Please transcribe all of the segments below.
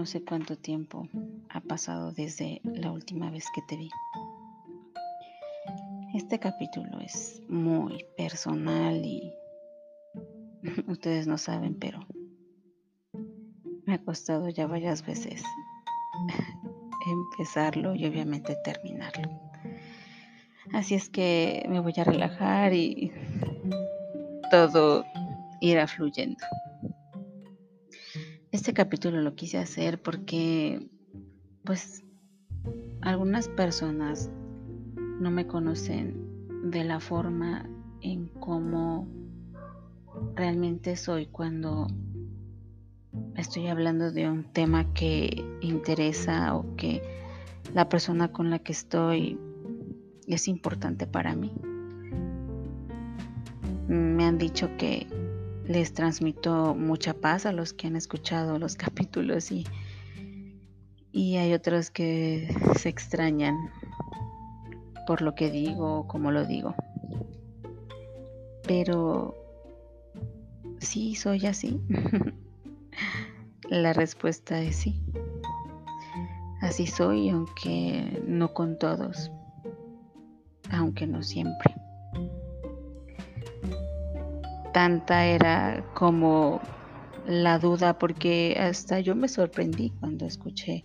No sé cuánto tiempo ha pasado desde la última vez que te vi. Este capítulo es muy personal y ustedes no saben, pero me ha costado ya varias veces empezarlo y obviamente terminarlo. Así es que me voy a relajar y todo irá fluyendo. Este capítulo lo quise hacer porque, pues, algunas personas no me conocen de la forma en cómo realmente soy cuando estoy hablando de un tema que interesa o que la persona con la que estoy es importante para mí. Me han dicho que les transmito mucha paz a los que han escuchado los capítulos y, y hay otros que se extrañan por lo que digo o como lo digo. Pero sí, soy así. La respuesta es sí. Así soy, aunque no con todos, aunque no siempre tanta era como la duda, porque hasta yo me sorprendí cuando escuché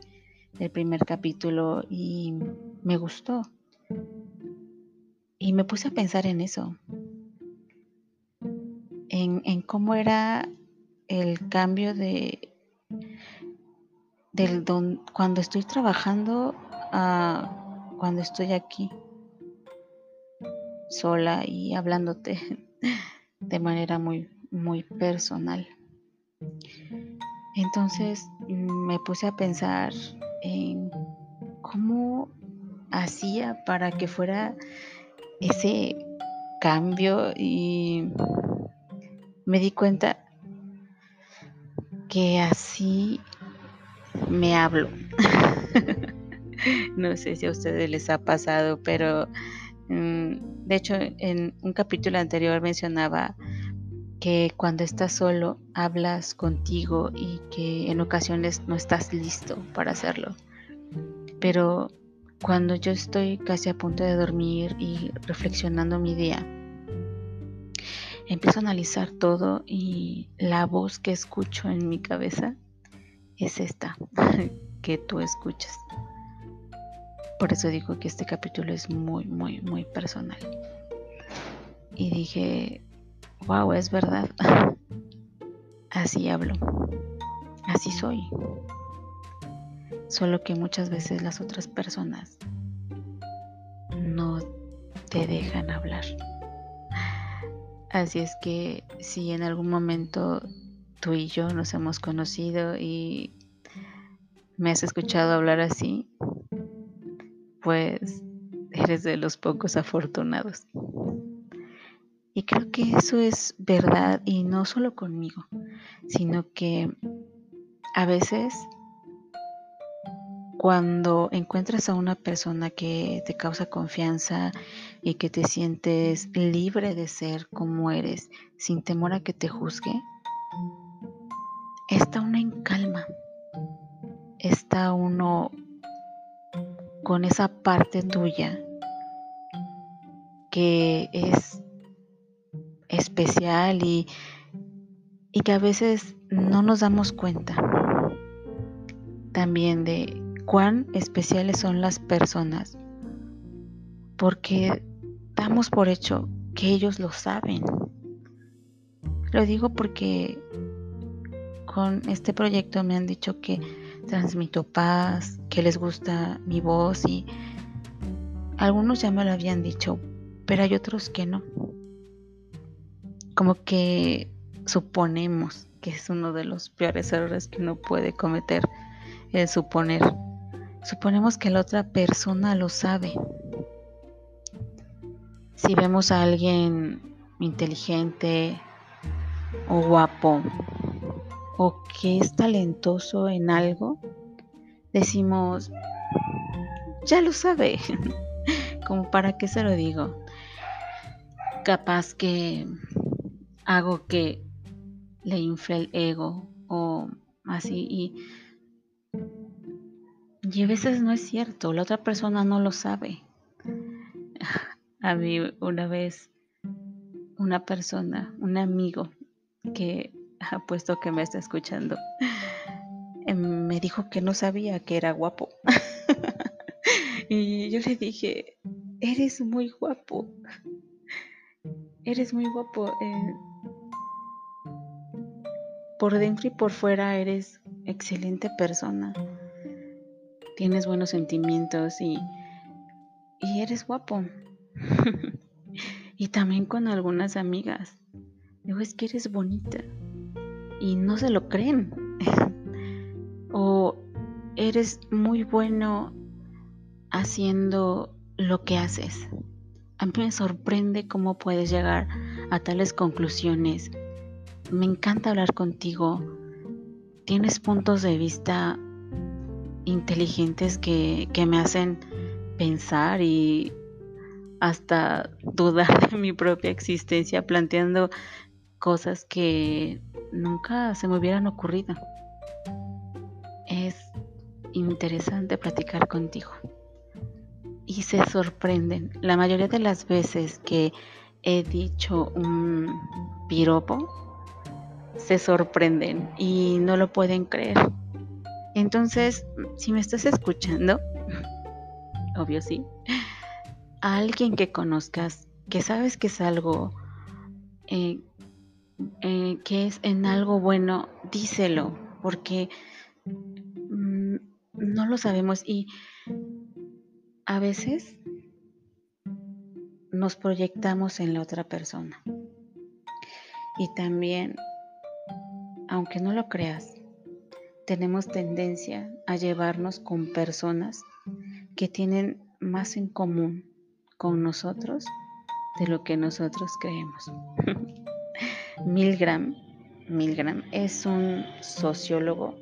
el primer capítulo y me gustó. Y me puse a pensar en eso, en, cómo era el cambio de del don, cuando estoy trabajando a cuando estoy aquí sola y hablándote de manera muy, muy personal. Entonces me puse a pensar en cómo hacía para que fuera ese cambio y me di cuenta que así me hablo. no sé si a ustedes les ha pasado, pero Mm, de hecho, en un capítulo anterior mencionaba que cuando estás solo hablas contigo y que en ocasiones no estás listo para hacerlo. Pero cuando yo estoy casi a punto de dormir y reflexionando mi día, empiezo a analizar todo y la voz que escucho en mi cabeza es esta que tú escuchas. Por eso digo que este capítulo es muy, muy, muy personal. Y dije, wow, es verdad. Así hablo. Así soy. Solo que muchas veces las otras personas no te dejan hablar. Así es que si en algún momento tú y yo nos hemos conocido y me has escuchado hablar así, pues eres de los pocos afortunados. Y creo que eso es verdad y no solo conmigo, sino que a veces cuando encuentras a una persona que te causa confianza y que te sientes libre de ser como eres, sin temor a que te juzgue, está uno en calma, está uno con esa parte tuya que es especial y, y que a veces no nos damos cuenta también de cuán especiales son las personas porque damos por hecho que ellos lo saben. Lo digo porque con este proyecto me han dicho que transmito paz, que les gusta mi voz y algunos ya me lo habían dicho, pero hay otros que no. Como que suponemos que es uno de los peores errores que uno puede cometer, el suponer. Suponemos que la otra persona lo sabe. Si vemos a alguien inteligente o guapo o que es talentoso en algo, decimos, ya lo sabe, como para qué se lo digo. Capaz que hago que le infle el ego o así y Y a veces no es cierto, la otra persona no lo sabe. A mí una vez una persona, un amigo que ha puesto que me está escuchando, em, me dijo que no sabía que era guapo. y yo le dije, eres muy guapo. Eres muy guapo. Eh, por dentro y por fuera eres excelente persona. Tienes buenos sentimientos y, y eres guapo. y también con algunas amigas. Digo, es que eres bonita. Y no se lo creen. o eres muy bueno haciendo lo que haces. A mí me sorprende cómo puedes llegar a tales conclusiones. Me encanta hablar contigo. Tienes puntos de vista inteligentes que, que me hacen pensar y hasta dudar de mi propia existencia planteando cosas que nunca se me hubieran ocurrido. Es interesante platicar contigo. Y se sorprenden. La mayoría de las veces que he dicho un piropo, se sorprenden y no lo pueden creer. Entonces, si me estás escuchando, obvio sí, a alguien que conozcas, que sabes que es algo, eh, eh, que es en algo bueno, díselo, porque mm, no lo sabemos y a veces nos proyectamos en la otra persona. Y también, aunque no lo creas, tenemos tendencia a llevarnos con personas que tienen más en común con nosotros de lo que nosotros creemos. Milgram, Milgram es un sociólogo,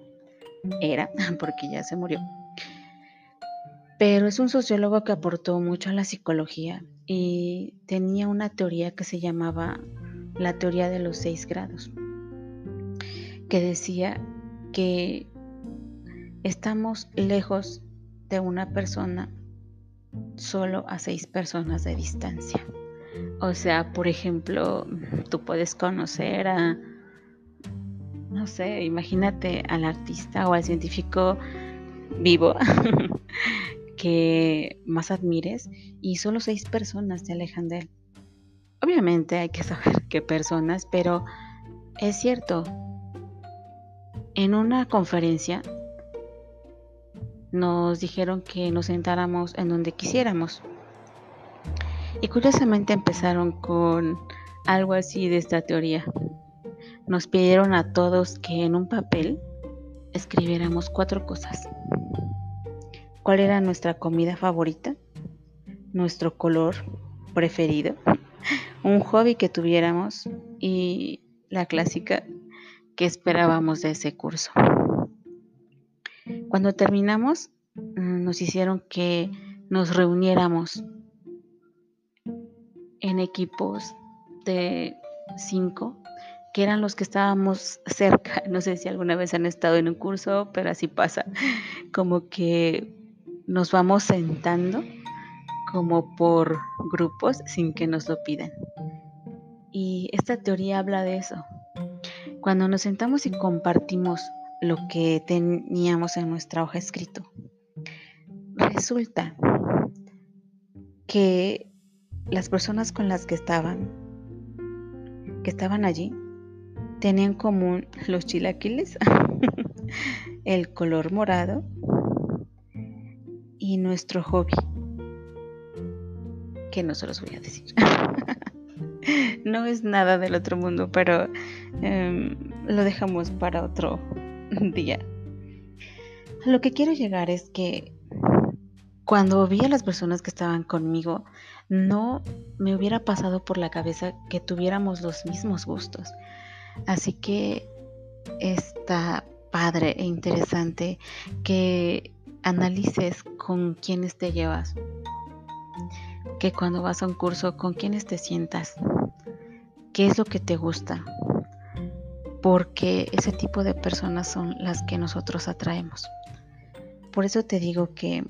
era, porque ya se murió, pero es un sociólogo que aportó mucho a la psicología y tenía una teoría que se llamaba la teoría de los seis grados, que decía que estamos lejos de una persona solo a seis personas de distancia. O sea, por ejemplo, tú puedes conocer a, no sé, imagínate al artista o al científico vivo que más admires y solo seis personas te alejan de él. Obviamente hay que saber qué personas, pero es cierto, en una conferencia nos dijeron que nos sentáramos en donde quisiéramos. Y curiosamente empezaron con algo así de esta teoría. Nos pidieron a todos que en un papel escribiéramos cuatro cosas. ¿Cuál era nuestra comida favorita? Nuestro color preferido. Un hobby que tuviéramos y la clásica que esperábamos de ese curso. Cuando terminamos, mm, nos hicieron que nos reuniéramos en equipos de cinco, que eran los que estábamos cerca. No sé si alguna vez han estado en un curso, pero así pasa. Como que nos vamos sentando como por grupos sin que nos lo pidan. Y esta teoría habla de eso. Cuando nos sentamos y compartimos lo que teníamos en nuestra hoja escrito. Resulta que las personas con las que estaban, que estaban allí, tenían común los chilaquiles, el color morado y nuestro hobby, que no se los voy a decir. no es nada del otro mundo, pero em, lo dejamos para otro día. lo que quiero llegar es que cuando vi a las personas que estaban conmigo, no me hubiera pasado por la cabeza que tuviéramos los mismos gustos. Así que está padre e interesante que analices con quiénes te llevas. Que cuando vas a un curso, con quiénes te sientas. ¿Qué es lo que te gusta? Porque ese tipo de personas son las que nosotros atraemos. por eso te digo que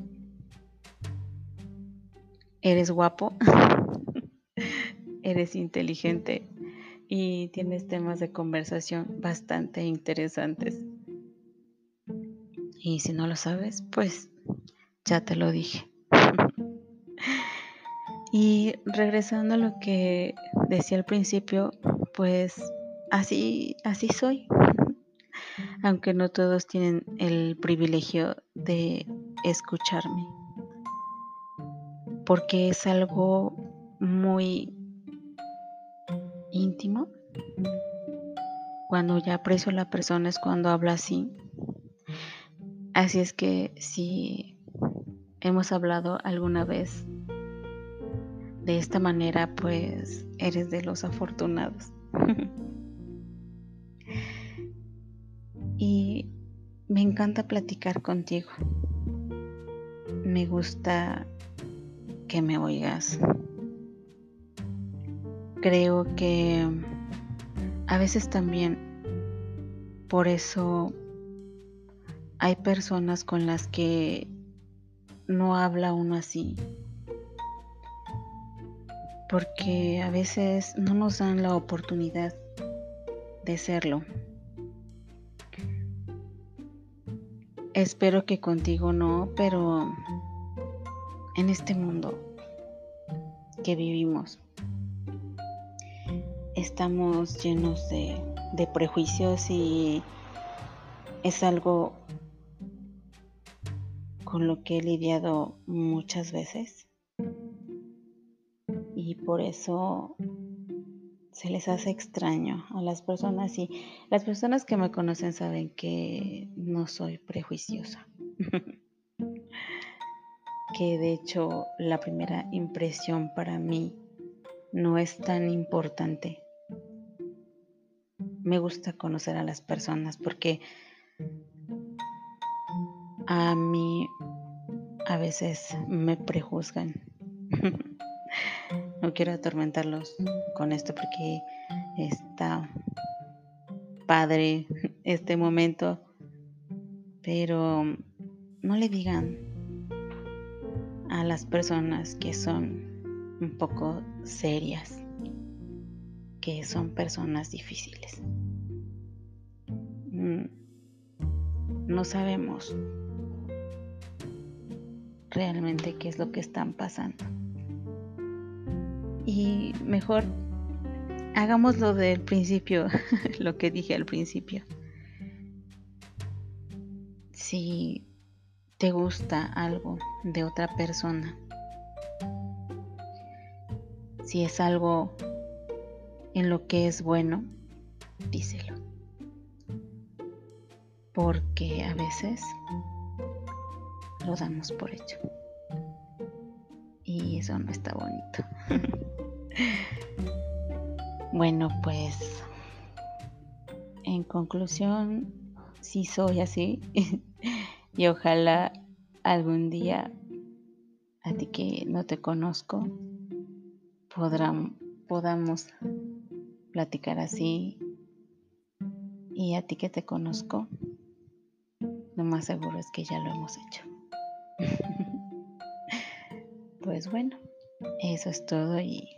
eres guapo, eres inteligente y tienes temas de conversación bastante interesantes. Y si no lo sabes, pues ya te lo dije. y regresando a lo que decía al principio, pues así, así soy. Aunque no todos tienen el privilegio de escucharme. Porque es algo muy íntimo. Cuando ya aprecio a la persona es cuando habla así. Así es que si hemos hablado alguna vez de esta manera, pues eres de los afortunados. y me encanta platicar contigo. Me gusta que me oigas. Creo que a veces también por eso hay personas con las que no habla uno así. Porque a veces no nos dan la oportunidad de serlo. Espero que contigo no, pero en este mundo que vivimos estamos llenos de, prejuicios y es algo con lo que he lidiado muchas veces. Y por eso se les hace extraño a las personas y las personas que me conocen saben que no soy prejuiciosa. que de hecho la primera impresión para mí no es tan importante. Me gusta conocer a las personas porque a mí a veces me prejuzgan. no quiero atormentarlos con esto porque está padre este momento, pero no le digan a las personas que son un poco serias, que son personas difíciles. Mm, no sabemos realmente qué es lo que están pasando. Y mejor hagámoslo del principio, lo que dije al principio. Si te gusta algo de otra persona, si es algo en lo que es bueno, díselo. Porque a veces lo damos por hecho. Y eso no está bonito. bueno, pues en conclusión, sí soy así. y ojalá algún día a ti que no te conozco podamos platicar así y a ti que te conozco lo más seguro es que ya lo hemos hecho. pues bueno, eso es todo y